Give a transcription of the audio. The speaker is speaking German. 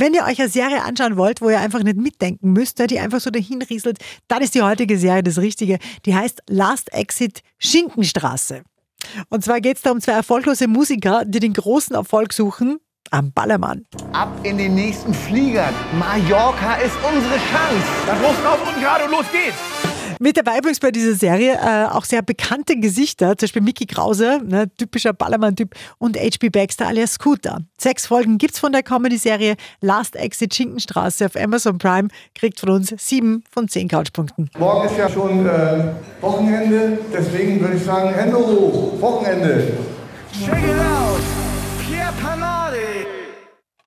wenn ihr euch eine Serie anschauen wollt, wo ihr einfach nicht mitdenken müsst, die einfach so dahin rieselt, dann ist die heutige Serie das Richtige. Die heißt Last Exit Schinkenstraße. Und zwar geht es da um zwei erfolglose Musiker, die den großen Erfolg suchen am Ballermann. Ab in den nächsten Flieger. Mallorca ist unsere Chance. Dann los drauf und gerade und los geht's. Mit dabei übrigens bei dieser Serie äh, auch sehr bekannte Gesichter, zum Beispiel Mickey Krause, ne, typischer Ballermann-Typ, und H.P. Baxter alias Scooter. Sechs Folgen gibt's von der Comedy-Serie Last Exit Schinkenstraße auf Amazon Prime, kriegt von uns sieben von zehn Couchpunkten. Morgen ist ja schon äh, Wochenende, deswegen würde ich sagen, Hände hoch, Wochenende. Check it out. Pierre Panade.